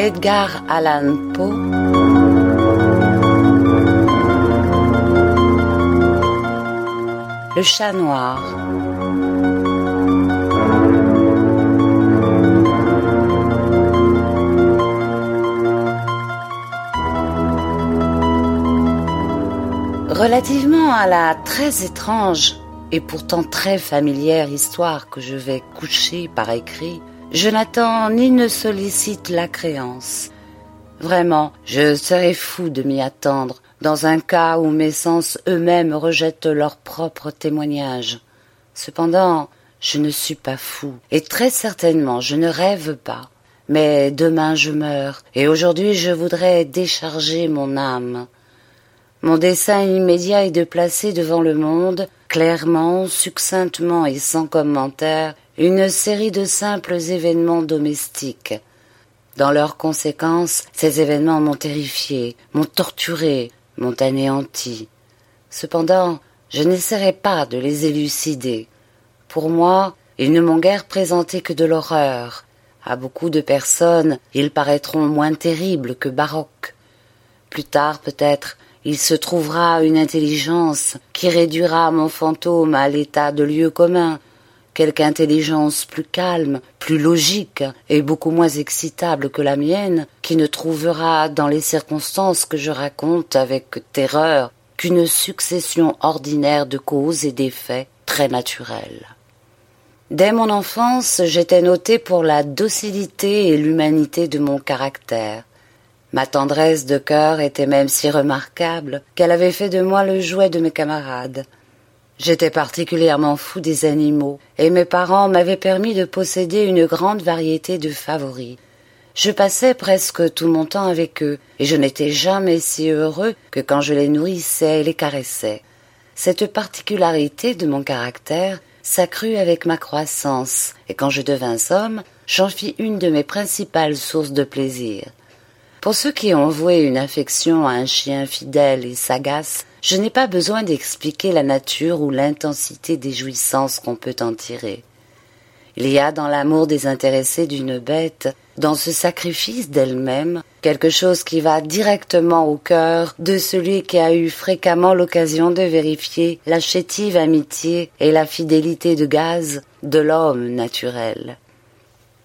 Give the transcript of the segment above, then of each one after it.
Edgar Allan Poe. Le chat noir. Relativement à la très étrange et pourtant très familière histoire que je vais coucher par écrit, je n'attends ni ne sollicite la créance. Vraiment, je serais fou de m'y attendre, dans un cas où mes sens eux-mêmes rejettent leur propre témoignage. Cependant, je ne suis pas fou, et très certainement je ne rêve pas. Mais demain je meurs, et aujourd'hui je voudrais décharger mon âme. Mon dessein immédiat est de placer devant le monde, clairement, succinctement et sans commentaire, une série de simples événements domestiques. Dans leurs conséquences, ces événements m'ont terrifié, m'ont torturé, m'ont anéanti. Cependant, je n'essaierai pas de les élucider. Pour moi, ils ne m'ont guère présenté que de l'horreur. À beaucoup de personnes, ils paraîtront moins terribles que baroques. Plus tard, peut-être, il se trouvera une intelligence qui réduira mon fantôme à l'état de lieu commun, quelque intelligence plus calme, plus logique et beaucoup moins excitable que la mienne, qui ne trouvera dans les circonstances que je raconte avec terreur qu'une succession ordinaire de causes et d'effets très naturels. Dès mon enfance, j'étais noté pour la docilité et l'humanité de mon caractère. Ma tendresse de cœur était même si remarquable qu'elle avait fait de moi le jouet de mes camarades. J'étais particulièrement fou des animaux, et mes parents m'avaient permis de posséder une grande variété de favoris. Je passais presque tout mon temps avec eux, et je n'étais jamais si heureux que quand je les nourrissais et les caressais. Cette particularité de mon caractère s'accrut avec ma croissance, et quand je devins homme, j'en fis une de mes principales sources de plaisir. Pour ceux qui ont voué une affection à un chien fidèle et sagace, je n'ai pas besoin d'expliquer la nature ou l'intensité des jouissances qu'on peut en tirer. Il y a dans l'amour désintéressé d'une bête, dans ce sacrifice d'elle-même, quelque chose qui va directement au cœur de celui qui a eu fréquemment l'occasion de vérifier la chétive amitié et la fidélité de gaz de l'homme naturel.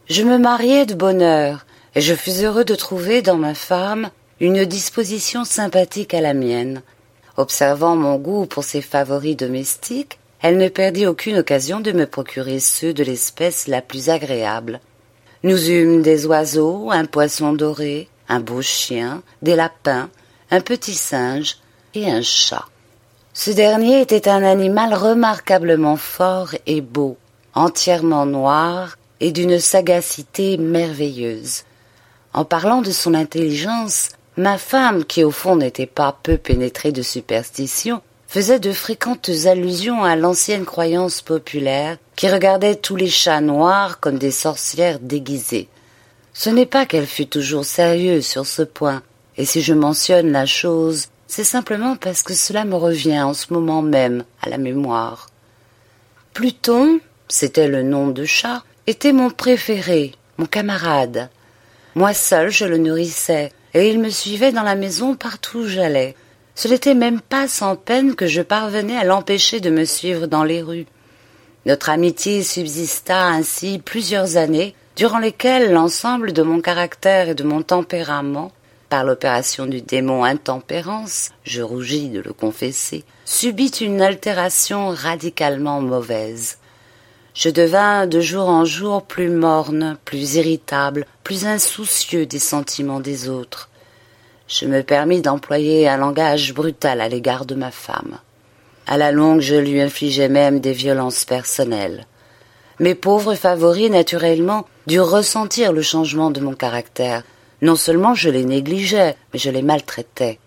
Je me mariai de bonne heure, et je fus heureux de trouver dans ma femme une disposition sympathique à la mienne. Observant mon goût pour ses favoris domestiques, elle ne perdit aucune occasion de me procurer ceux de l'espèce la plus agréable. Nous eûmes des oiseaux, un poisson doré, un beau chien, des lapins, un petit singe et un chat. Ce dernier était un animal remarquablement fort et beau, entièrement noir et d'une sagacité merveilleuse. En parlant de son intelligence, ma femme, qui au fond n'était pas peu pénétrée de superstition, faisait de fréquentes allusions à l'ancienne croyance populaire qui regardait tous les chats noirs comme des sorcières déguisées. Ce n'est pas qu'elle fût toujours sérieuse sur ce point, et si je mentionne la chose, c'est simplement parce que cela me revient en ce moment même à la mémoire. Pluton, c'était le nom de chat, était mon préféré, mon camarade. Moi seul je le nourrissais, et il me suivait dans la maison partout où j'allais. Ce n'était même pas sans peine que je parvenais à l'empêcher de me suivre dans les rues. Notre amitié subsista ainsi plusieurs années, durant lesquelles l'ensemble de mon caractère et de mon tempérament, par l'opération du démon intempérance, je rougis de le confesser, subit une altération radicalement mauvaise. Je devins de jour en jour plus morne, plus irritable, plus insoucieux des sentiments des autres. Je me permis d'employer un langage brutal à l'égard de ma femme. À la longue, je lui infligeais même des violences personnelles. Mes pauvres favoris, naturellement, durent ressentir le changement de mon caractère. Non seulement je les négligeais, mais je les maltraitais.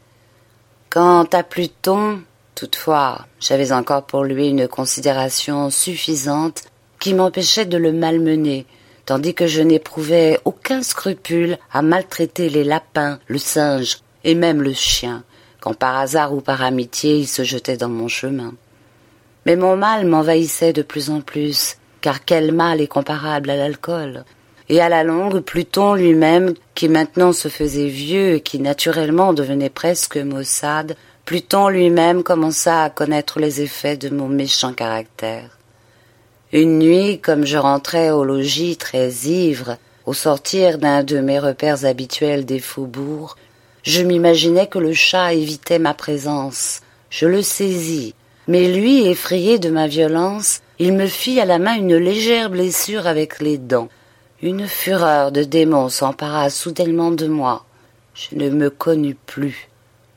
Quant à Pluton, toutefois, j'avais encore pour lui une considération suffisante qui m'empêchait de le malmener, tandis que je n'éprouvais aucun scrupule à maltraiter les lapins, le singe et même le chien, quand par hasard ou par amitié il se jetait dans mon chemin. Mais mon mal m'envahissait de plus en plus, car quel mal est comparable à l'alcool? Et à la longue Pluton lui-même, qui maintenant se faisait vieux et qui naturellement devenait presque maussade, Pluton lui-même commença à connaître les effets de mon méchant caractère. Une nuit, comme je rentrais au logis très ivre, au sortir d'un de mes repères habituels des faubourgs, je m'imaginais que le chat évitait ma présence. Je le saisis, mais lui, effrayé de ma violence, il me fit à la main une légère blessure avec les dents. Une fureur de démon s'empara soudainement de moi. Je ne me connus plus.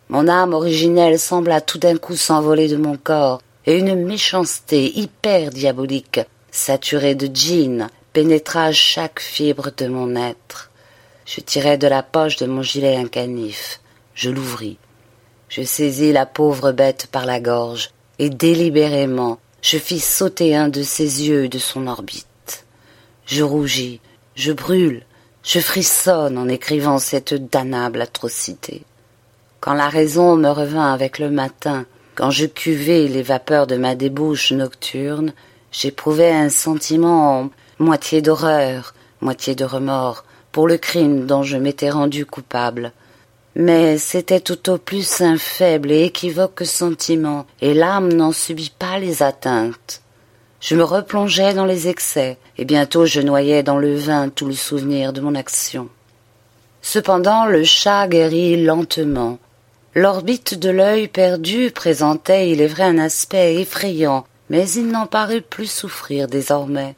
Mon âme originelle sembla tout d'un coup s'envoler de mon corps, et une méchanceté hyper diabolique, saturée de djinn, pénétra chaque fibre de mon être. Je tirai de la poche de mon gilet un canif. Je l'ouvris. Je saisis la pauvre bête par la gorge, et délibérément je fis sauter un de ses yeux de son orbite. Je rougis, je brûle, je frissonne en écrivant cette damnable atrocité. Quand la raison me revint avec le matin, quand je cuvai les vapeurs de ma débauche nocturne, j'éprouvai un sentiment moitié d'horreur, moitié de remords, pour le crime dont je m'étais rendu coupable. Mais c'était tout au plus un faible et équivoque sentiment, et l'âme n'en subit pas les atteintes. Je me replongeais dans les excès, et bientôt je noyais dans le vin tout le souvenir de mon action. Cependant le chat guérit lentement. L'orbite de l'œil perdu présentait, il est vrai, un aspect effrayant, mais il n'en parut plus souffrir désormais.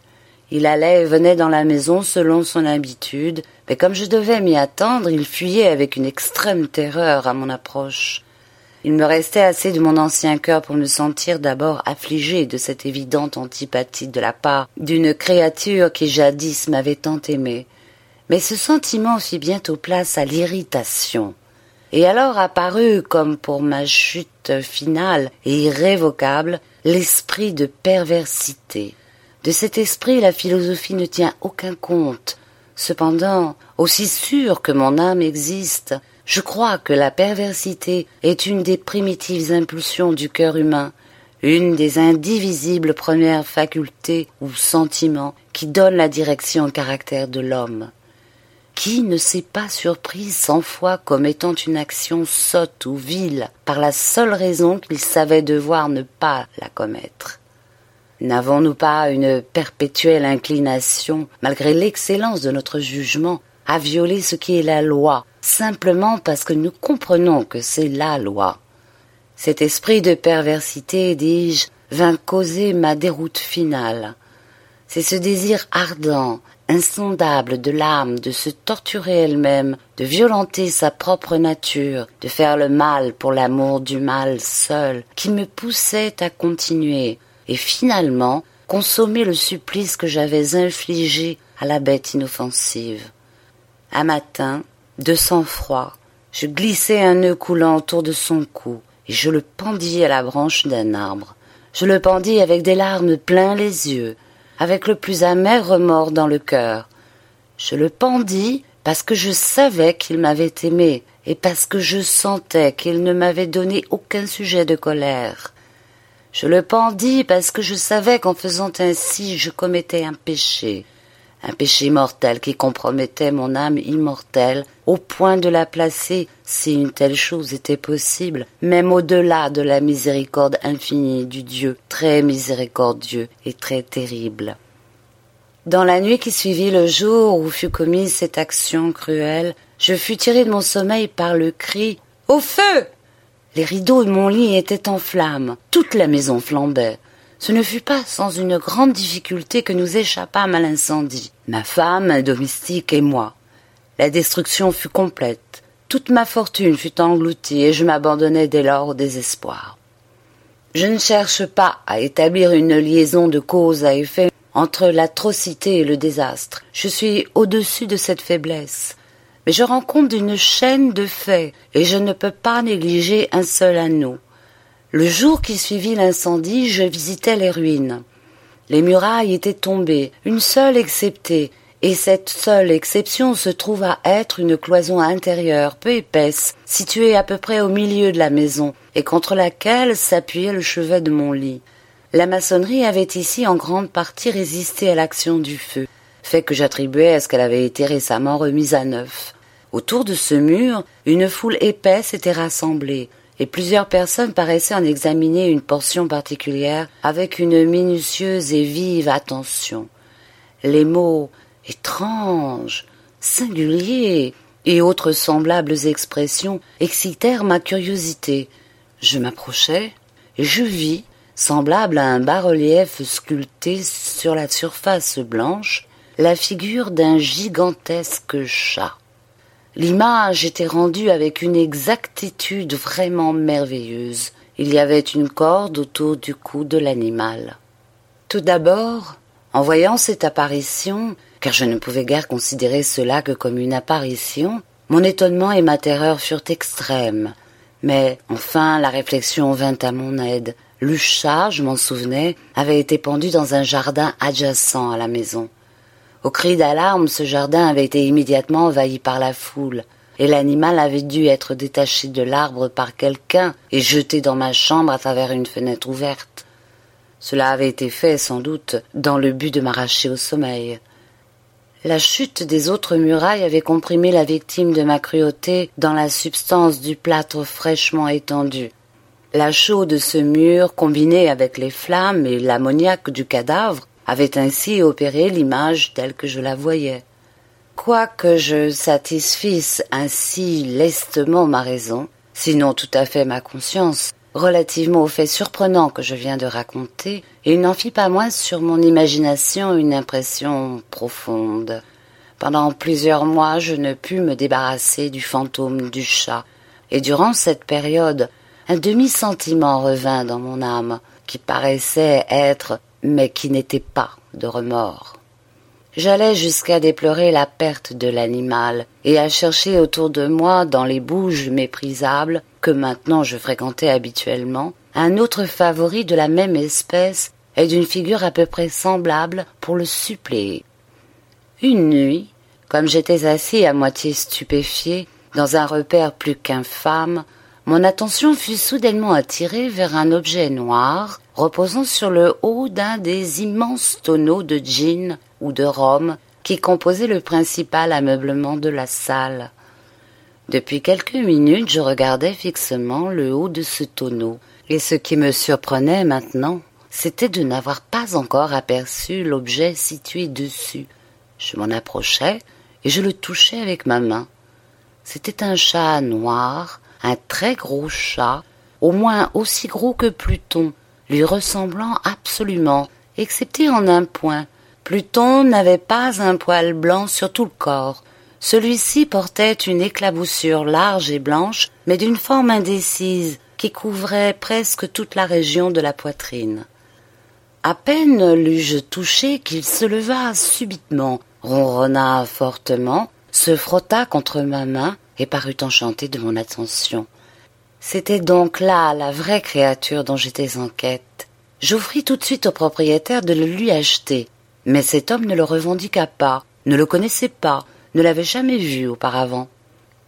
Il allait et venait dans la maison selon son habitude, mais comme je devais m'y attendre, il fuyait avec une extrême terreur à mon approche. Il me restait assez de mon ancien cœur pour me sentir d'abord affligé de cette évidente antipathie de la part d'une créature qui jadis m'avait tant aimé. Mais ce sentiment fit bientôt place à l'irritation. Et alors apparut, comme pour ma chute finale et irrévocable, l'esprit de perversité. De cet esprit la philosophie ne tient aucun compte. Cependant, aussi sûr que mon âme existe, je crois que la perversité est une des primitives impulsions du cœur humain, une des indivisibles premières facultés ou sentiments qui donnent la direction au caractère de l'homme. Qui ne s'est pas surpris cent fois commettant une action sotte ou vile par la seule raison qu'il savait devoir ne pas la commettre N'avons-nous pas une perpétuelle inclination, malgré l'excellence de notre jugement, à violer ce qui est la loi, simplement parce que nous comprenons que c'est la loi? Cet esprit de perversité, dis-je, vint causer ma déroute finale. C'est ce désir ardent, insondable de l'âme de se torturer elle-même, de violenter sa propre nature, de faire le mal pour l'amour du mal seul, qui me poussait à continuer, et finalement consommer le supplice que j'avais infligé à la bête inoffensive. Un matin, de sang-froid, je glissai un nœud coulant autour de son cou, et je le pendis à la branche d'un arbre. Je le pendis avec des larmes plein les yeux, avec le plus amer remords dans le cœur. Je le pendis parce que je savais qu'il m'avait aimé, et parce que je sentais qu'il ne m'avait donné aucun sujet de colère. Je le pendis parce que je savais qu'en faisant ainsi je commettais un péché, un péché mortel qui compromettait mon âme immortelle au point de la placer, si une telle chose était possible, même au-delà de la miséricorde infinie du Dieu très miséricordieux et très terrible. Dans la nuit qui suivit le jour où fut commise cette action cruelle, je fus tiré de mon sommeil par le cri Au feu. Les rideaux de mon lit étaient en flammes, toute la maison flambait. Ce ne fut pas sans une grande difficulté que nous échappâmes à l'incendie, ma femme, domestique et moi. La destruction fut complète. Toute ma fortune fut engloutie et je m'abandonnai dès lors au désespoir. Je ne cherche pas à établir une liaison de cause à effet entre l'atrocité et le désastre. Je suis au-dessus de cette faiblesse. Mais je rencontre une chaîne de faits et je ne peux pas négliger un seul anneau. Le jour qui suivit l'incendie, je visitais les ruines. Les murailles étaient tombées, une seule exceptée, et cette seule exception se trouve à être une cloison intérieure peu épaisse, située à peu près au milieu de la maison, et contre laquelle s'appuyait le chevet de mon lit. La maçonnerie avait ici en grande partie résisté à l'action du feu. fait que j'attribuais à ce qu'elle avait été récemment remise à neuf. Autour de ce mur, une foule épaisse était rassemblée, et plusieurs personnes paraissaient en examiner une portion particulière avec une minutieuse et vive attention. Les mots étranges, singuliers et autres semblables expressions excitèrent ma curiosité. Je m'approchai et je vis, semblable à un bas-relief sculpté sur la surface blanche, la figure d'un gigantesque chat. L'image était rendue avec une exactitude vraiment merveilleuse. Il y avait une corde autour du cou de l'animal. Tout d'abord, en voyant cette apparition, car je ne pouvais guère considérer cela que comme une apparition, mon étonnement et ma terreur furent extrêmes. Mais enfin la réflexion vint à mon aide. Le chat, je m'en souvenais, avait été pendu dans un jardin adjacent à la maison. Au cri d'alarme, ce jardin avait été immédiatement envahi par la foule, et l'animal avait dû être détaché de l'arbre par quelqu'un et jeté dans ma chambre à travers une fenêtre ouverte. Cela avait été fait, sans doute, dans le but de m'arracher au sommeil. La chute des autres murailles avait comprimé la victime de ma cruauté dans la substance du plâtre fraîchement étendu. La chaux de ce mur, combinée avec les flammes et l'ammoniaque du cadavre, avait ainsi opéré l'image telle que je la voyais. Quoique je satisfisse ainsi lestement ma raison, sinon tout à fait ma conscience, relativement au fait surprenant que je viens de raconter, il n'en fit pas moins sur mon imagination une impression profonde. Pendant plusieurs mois je ne pus me débarrasser du fantôme du chat, et durant cette période un demi-sentiment revint dans mon âme, qui paraissait être mais qui n'était pas de remords. J'allais jusqu'à déplorer la perte de l'animal et à chercher autour de moi, dans les bouges méprisables que maintenant je fréquentais habituellement, un autre favori de la même espèce et d'une figure à peu près semblable pour le suppléer. Une nuit, comme j'étais assis à moitié stupéfié, dans un repère plus qu'infâme, mon attention fut soudainement attirée vers un objet noir reposant sur le haut d'un des immenses tonneaux de gin ou de rhum qui composaient le principal ameublement de la salle. Depuis quelques minutes je regardais fixement le haut de ce tonneau, et ce qui me surprenait maintenant, c'était de n'avoir pas encore aperçu l'objet situé dessus. Je m'en approchai et je le touchai avec ma main. C'était un chat noir, un très gros chat, au moins aussi gros que Pluton, lui ressemblant absolument, excepté en un point. Pluton n'avait pas un poil blanc sur tout le corps. Celui-ci portait une éclaboussure large et blanche, mais d'une forme indécise, qui couvrait presque toute la région de la poitrine. À peine l'eus-je touché qu'il se leva subitement, ronronna fortement, se frotta contre ma main et parut enchanté de mon attention. C'était donc là la vraie créature dont j'étais en quête. J'offris tout de suite au propriétaire de le lui acheter, mais cet homme ne le revendiqua pas, ne le connaissait pas, ne l'avait jamais vu auparavant.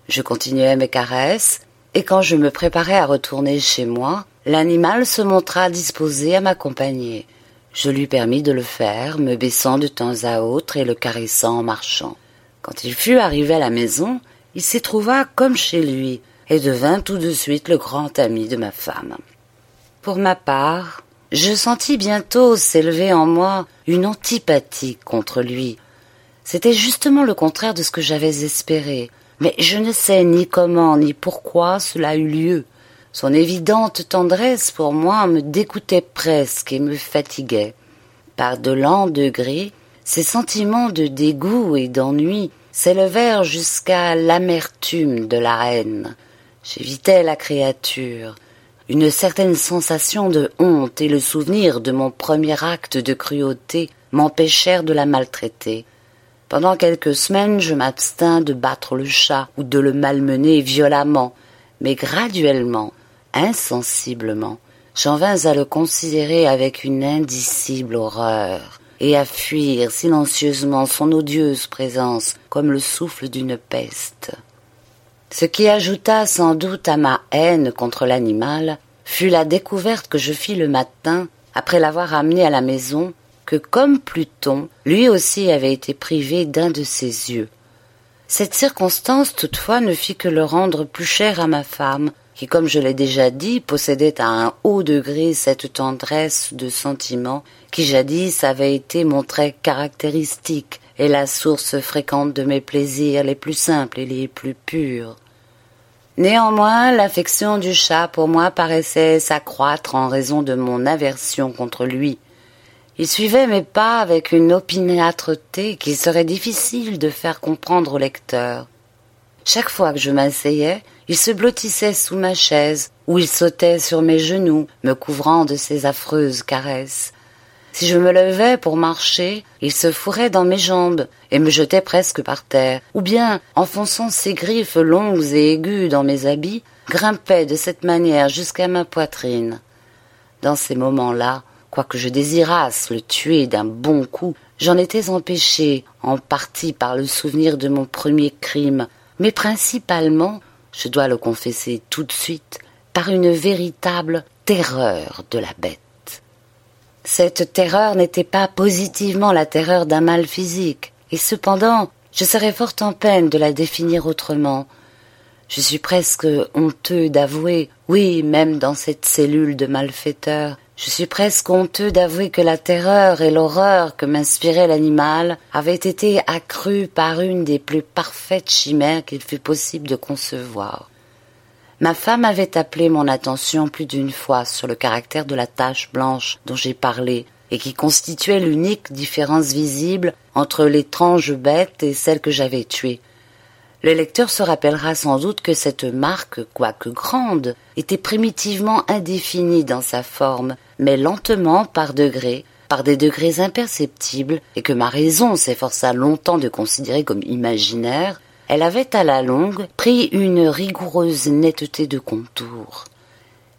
Je continuai mes caresses, et quand je me préparais à retourner chez moi, l'animal se montra disposé à m'accompagner. Je lui permis de le faire, me baissant de temps à autre et le caressant en marchant. Quand il fut arrivé à la maison, il s'y trouva comme chez lui, et devint tout de suite le grand ami de ma femme. Pour ma part, je sentis bientôt s'élever en moi une antipathie contre lui. C'était justement le contraire de ce que j'avais espéré, mais je ne sais ni comment ni pourquoi cela eut lieu. Son évidente tendresse pour moi me dégoûtait presque et me fatiguait. Par de lents degrés, ces sentiments de dégoût et d'ennui s'élevèrent jusqu'à l'amertume de la haine. J'évitais la créature. Une certaine sensation de honte et le souvenir de mon premier acte de cruauté m'empêchèrent de la maltraiter. Pendant quelques semaines, je m'abstins de battre le chat ou de le malmener violemment, mais graduellement, insensiblement, j'en vins à le considérer avec une indicible horreur et à fuir silencieusement son odieuse présence comme le souffle d'une peste. Ce qui ajouta sans doute à ma haine contre l'animal fut la découverte que je fis le matin, après l'avoir amené à la maison, que, comme Pluton, lui aussi avait été privé d'un de ses yeux. Cette circonstance, toutefois, ne fit que le rendre plus cher à ma femme, qui, comme je l'ai déjà dit, possédait à un haut degré cette tendresse de sentiment qui jadis avait été mon trait caractéristique et la source fréquente de mes plaisirs les plus simples et les plus purs. Néanmoins, l'affection du chat pour moi paraissait s'accroître en raison de mon aversion contre lui. Il suivait mes pas avec une opiniâtreté qu'il serait difficile de faire comprendre au lecteur. Chaque fois que je m'asseyais, il se blottissait sous ma chaise, ou il sautait sur mes genoux, me couvrant de ses affreuses caresses. Si je me levais pour marcher, il se fourrait dans mes jambes et me jetait presque par terre, ou bien, enfonçant ses griffes longues et aiguës dans mes habits, grimpait de cette manière jusqu'à ma poitrine. Dans ces moments-là, quoique je désirasse le tuer d'un bon coup, j'en étais empêché, en partie par le souvenir de mon premier crime, mais principalement, je dois le confesser tout de suite, par une véritable terreur de la bête. Cette terreur n'était pas positivement la terreur d'un mal physique, et cependant je serais fort en peine de la définir autrement. Je suis presque honteux d'avouer, oui, même dans cette cellule de malfaiteurs, je suis presque honteux d'avouer que la terreur et l'horreur que m'inspirait l'animal avaient été accrues par une des plus parfaites chimères qu'il fût possible de concevoir. Ma femme avait appelé mon attention plus d'une fois sur le caractère de la tache blanche dont j'ai parlé et qui constituait l'unique différence visible entre l'étrange bête et celle que j'avais tuée. Le lecteur se rappellera sans doute que cette marque, quoique grande, était primitivement indéfinie dans sa forme, mais lentement par degrés, par des degrés imperceptibles, et que ma raison s'efforça longtemps de considérer comme imaginaire, elle avait à la longue pris une rigoureuse netteté de contour.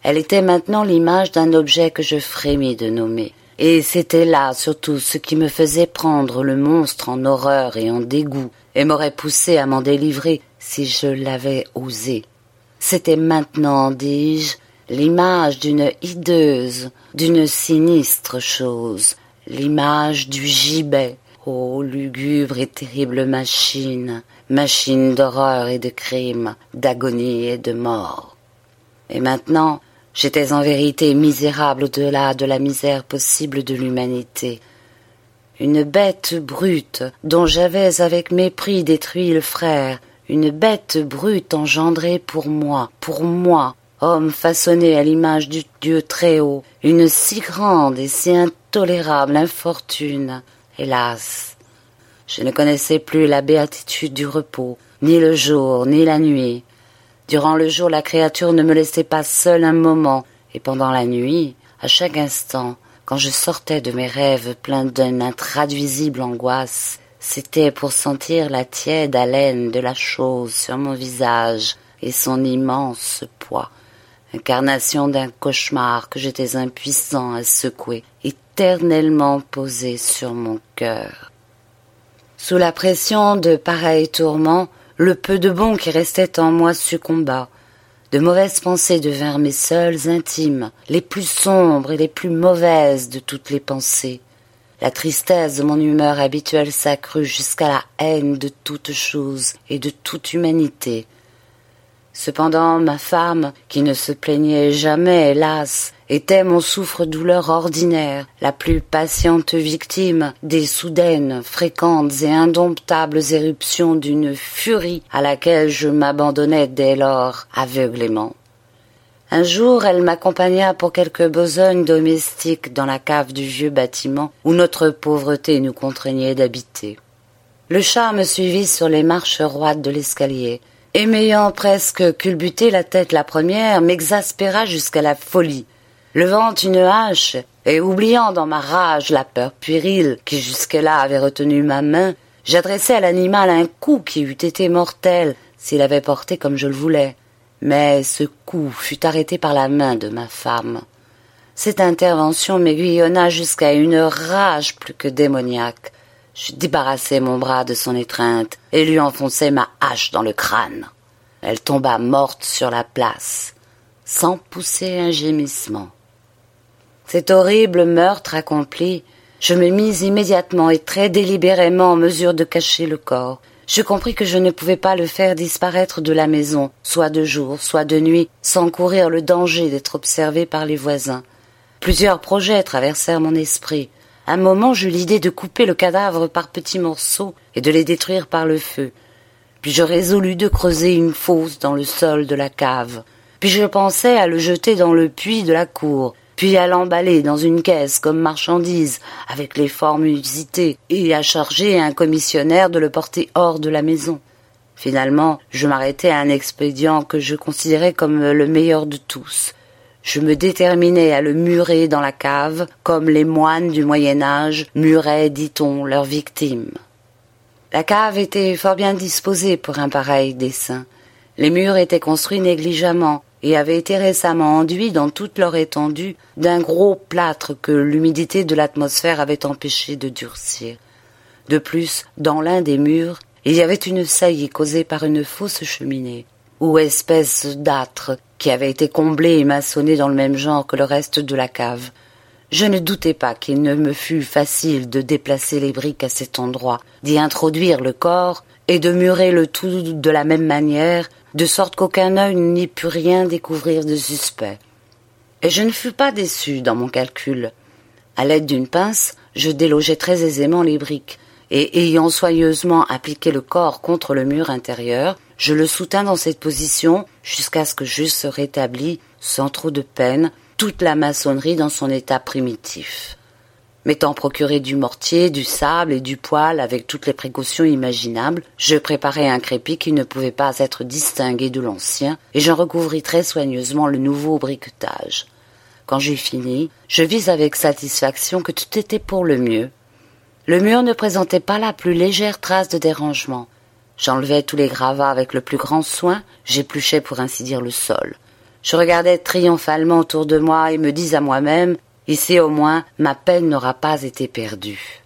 Elle était maintenant l'image d'un objet que je frémis de nommer. Et c'était là surtout ce qui me faisait prendre le monstre en horreur et en dégoût, et m'aurait poussé à m'en délivrer si je l'avais osé. C'était maintenant, dis-je, l'image d'une hideuse, d'une sinistre chose, l'image du gibet, ô lugubre et terrible machine, machine d'horreur et de crime, d'agonie et de mort. Et maintenant, j'étais en vérité misérable au-delà de la misère possible de l'humanité. Une bête brute dont j'avais avec mépris détruit le frère, une bête brute engendrée pour moi, pour moi, homme façonné à l'image du Dieu très haut, une si grande et si intolérable infortune, hélas, je ne connaissais plus la béatitude du repos, ni le jour, ni la nuit. Durant le jour, la créature ne me laissait pas seule un moment, et pendant la nuit, à chaque instant, quand je sortais de mes rêves pleins d'une intraduisible angoisse, c'était pour sentir la tiède haleine de la chose sur mon visage et son immense poids, incarnation d'un cauchemar que j'étais impuissant à secouer, éternellement posé sur mon cœur. Sous la pression de pareils tourments, le peu de bon qui restait en moi succomba. De mauvaises pensées devinrent mes seules intimes, les plus sombres et les plus mauvaises de toutes les pensées. La tristesse de mon humeur habituelle s'accrut jusqu'à la haine de toute chose et de toute humanité. Cependant, ma femme, qui ne se plaignait jamais, hélas, était mon souffre-douleur ordinaire, la plus patiente victime des soudaines, fréquentes et indomptables éruptions d'une furie à laquelle je m'abandonnais dès lors aveuglément. Un jour, elle m'accompagna pour quelques besognes domestiques dans la cave du vieux bâtiment où notre pauvreté nous contraignait d'habiter. Le chat me suivit sur les marches roides de l'escalier, et m'ayant presque culbuté la tête la première, m'exaspéra jusqu'à la folie. Levant une hache, et oubliant dans ma rage la peur puérile qui jusque-là avait retenu ma main, j'adressai à l'animal un coup qui eût été mortel s'il avait porté comme je le voulais. Mais ce coup fut arrêté par la main de ma femme. Cette intervention m'aiguillonna jusqu'à une rage plus que démoniaque. Je débarrassai mon bras de son étreinte et lui enfonçai ma hache dans le crâne. Elle tomba morte sur la place, sans pousser un gémissement. Cet horrible meurtre accompli, Je me mis immédiatement et très délibérément en mesure de cacher le corps. Je compris que je ne pouvais pas le faire disparaître de la maison, soit de jour, soit de nuit, sans courir le danger d'être observé par les voisins. Plusieurs projets traversèrent mon esprit. Un moment j'eus l'idée de couper le cadavre par petits morceaux et de les détruire par le feu. Puis je résolus de creuser une fosse dans le sol de la cave. Puis je pensais à le jeter dans le puits de la cour, puis à l'emballer dans une caisse comme marchandise, avec les formes usitées, et à charger un commissionnaire de le porter hors de la maison. Finalement, je m'arrêtai à un expédient que je considérais comme le meilleur de tous. Je me déterminai à le murer dans la cave, comme les moines du Moyen Âge muraient, dit-on, leurs victimes. La cave était fort bien disposée pour un pareil dessein. Les murs étaient construits négligemment, et avaient été récemment enduits dans toute leur étendue d'un gros plâtre que l'humidité de l'atmosphère avait empêché de durcir. De plus, dans l'un des murs, il y avait une saillie causée par une fausse cheminée, ou espèce d'âtre qui avait été comblée et maçonnée dans le même genre que le reste de la cave. Je ne doutais pas qu'il ne me fût facile de déplacer les briques à cet endroit, d'y introduire le corps et de murer le tout de la même manière de sorte qu'aucun œil n'y put rien découvrir de suspect. Et je ne fus pas déçu dans mon calcul. À l'aide d'une pince, je délogeai très aisément les briques, et ayant soigneusement appliqué le corps contre le mur intérieur, je le soutins dans cette position jusqu'à ce que j'eusse rétabli, sans trop de peine, toute la maçonnerie dans son état primitif. M'étant procuré du mortier, du sable et du poêle avec toutes les précautions imaginables, je préparai un crépi qui ne pouvait pas être distingué de l'ancien, et j'en recouvris très soigneusement le nouveau briquetage. Quand j'eus fini, je vis avec satisfaction que tout était pour le mieux. Le mur ne présentait pas la plus légère trace de dérangement. J'enlevai tous les gravats avec le plus grand soin, j'épluchai pour ainsi dire le sol. Je regardais triomphalement autour de moi et me dis à moi-même Ici au moins ma peine n'aura pas été perdue.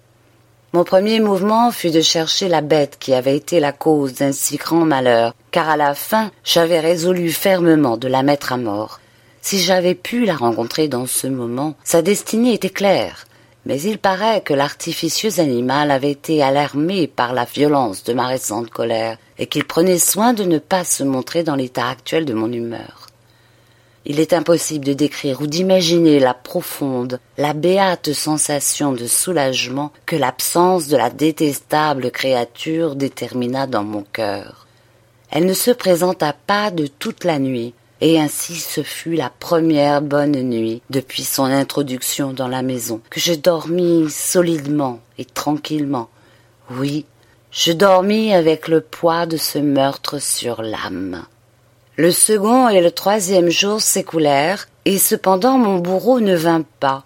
Mon premier mouvement fut de chercher la bête qui avait été la cause d'un si grand malheur, car à la fin j'avais résolu fermement de la mettre à mort. Si j'avais pu la rencontrer dans ce moment, sa destinée était claire. Mais il paraît que l'artificieux animal avait été alarmé par la violence de ma récente colère, et qu'il prenait soin de ne pas se montrer dans l'état actuel de mon humeur. Il est impossible de décrire ou d'imaginer la profonde, la béate sensation de soulagement que l'absence de la détestable créature détermina dans mon cœur. Elle ne se présenta pas de toute la nuit, et ainsi ce fut la première bonne nuit depuis son introduction dans la maison que je dormis solidement et tranquillement. Oui, je dormis avec le poids de ce meurtre sur l'âme. Le second et le troisième jour s'écoulèrent, et cependant mon bourreau ne vint pas.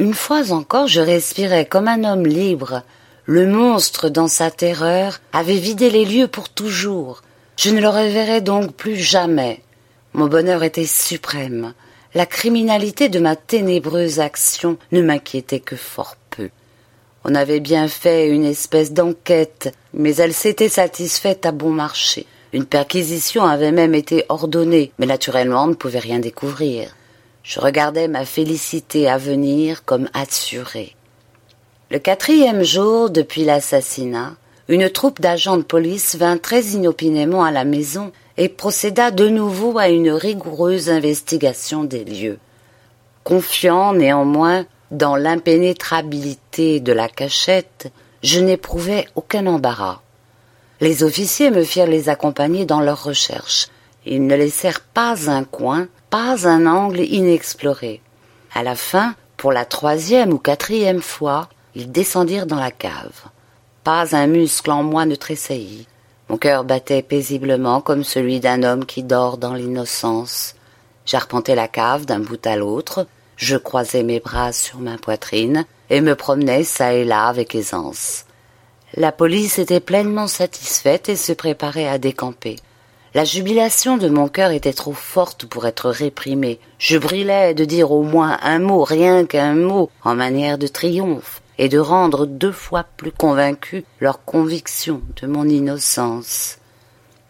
Une fois encore je respirais comme un homme libre. Le monstre, dans sa terreur, avait vidé les lieux pour toujours. Je ne le reverrai donc plus jamais. Mon bonheur était suprême. La criminalité de ma ténébreuse action ne m'inquiétait que fort peu. On avait bien fait une espèce d'enquête, mais elle s'était satisfaite à bon marché. Une perquisition avait même été ordonnée, mais naturellement on ne pouvait rien découvrir. Je regardais ma félicité à venir comme assurée. Le quatrième jour depuis l'assassinat, une troupe d'agents de police vint très inopinément à la maison et procéda de nouveau à une rigoureuse investigation des lieux. Confiant néanmoins dans l'impénétrabilité de la cachette, je n'éprouvais aucun embarras. Les officiers me firent les accompagner dans leurs recherches. Ils ne laissèrent pas un coin, pas un angle inexploré. À la fin, pour la troisième ou quatrième fois, ils descendirent dans la cave. Pas un muscle en moi ne tressaillit. Mon cœur battait paisiblement comme celui d'un homme qui dort dans l'innocence. J'arpentais la cave d'un bout à l'autre, je croisais mes bras sur ma poitrine et me promenais çà et là avec aisance. La police était pleinement satisfaite et se préparait à décamper. La jubilation de mon cœur était trop forte pour être réprimée. Je brûlais de dire au moins un mot, rien qu'un mot, en manière de triomphe, et de rendre deux fois plus convaincus leur conviction de mon innocence.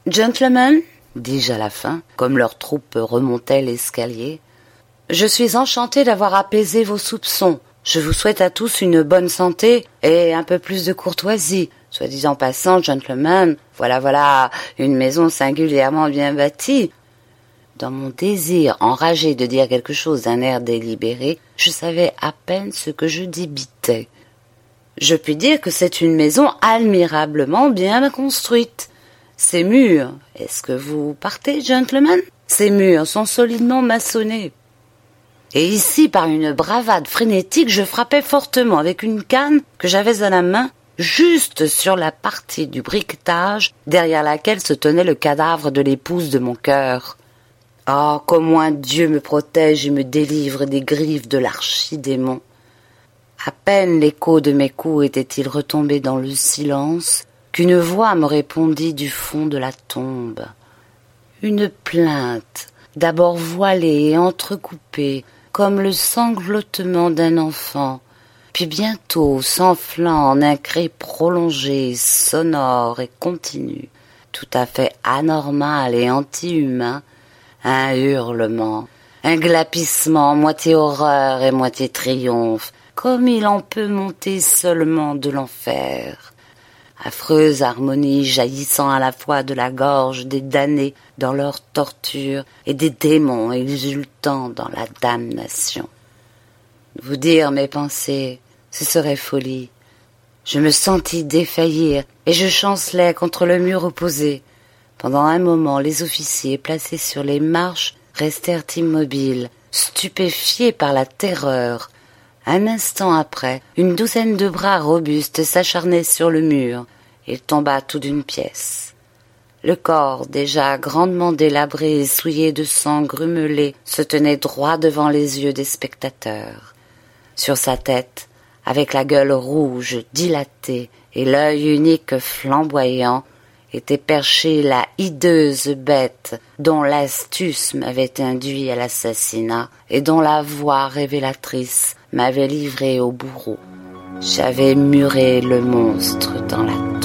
Gentlemen, dis-je à la fin, comme leur troupe remontait l'escalier, je suis enchanté d'avoir apaisé vos soupçons je vous souhaite à tous une bonne santé et un peu plus de courtoisie. Soit disant passant, gentlemen, voilà, voilà, une maison singulièrement bien bâtie. Dans mon désir enragé de dire quelque chose d'un air délibéré, je savais à peine ce que je débitais. Je puis dire que c'est une maison admirablement bien construite. Ces murs, est-ce que vous partez, gentlemen Ces murs sont solidement maçonnés. Et ici, par une bravade frénétique, je frappais fortement avec une canne que j'avais à la main, juste sur la partie du briquetage derrière laquelle se tenait le cadavre de l'épouse de mon cœur. Ah, qu'au moins Dieu me protège et me délivre des griffes de l'archidémon. À peine l'écho de mes coups était-il retombé dans le silence qu'une voix me répondit du fond de la tombe. Une plainte, d'abord voilée et entrecoupée, comme le sanglotement d'un enfant, puis bientôt s'enflant en un cri prolongé, sonore et continu, tout à fait anormal et anti-humain, un hurlement, un glapissement, moitié horreur et moitié triomphe, comme il en peut monter seulement de l'enfer. Affreuse harmonie jaillissant à la fois de la gorge des damnés dans leur torture et des démons exultant dans la damnation. Vous dire mes pensées, ce serait folie. Je me sentis défaillir et je chancelais contre le mur opposé. Pendant un moment, les officiers placés sur les marches restèrent immobiles, stupéfiés par la terreur un instant après, une douzaine de bras robustes s'acharnaient sur le mur. Il tomba tout d'une pièce. Le corps, déjà grandement délabré et souillé de sang grumelé, se tenait droit devant les yeux des spectateurs. Sur sa tête, avec la gueule rouge, dilatée, et l'œil unique flamboyant, était perchée la hideuse bête dont l'astuce m'avait induit à l'assassinat et dont la voix révélatrice m'avait livré au bourreau. J'avais muré le monstre dans la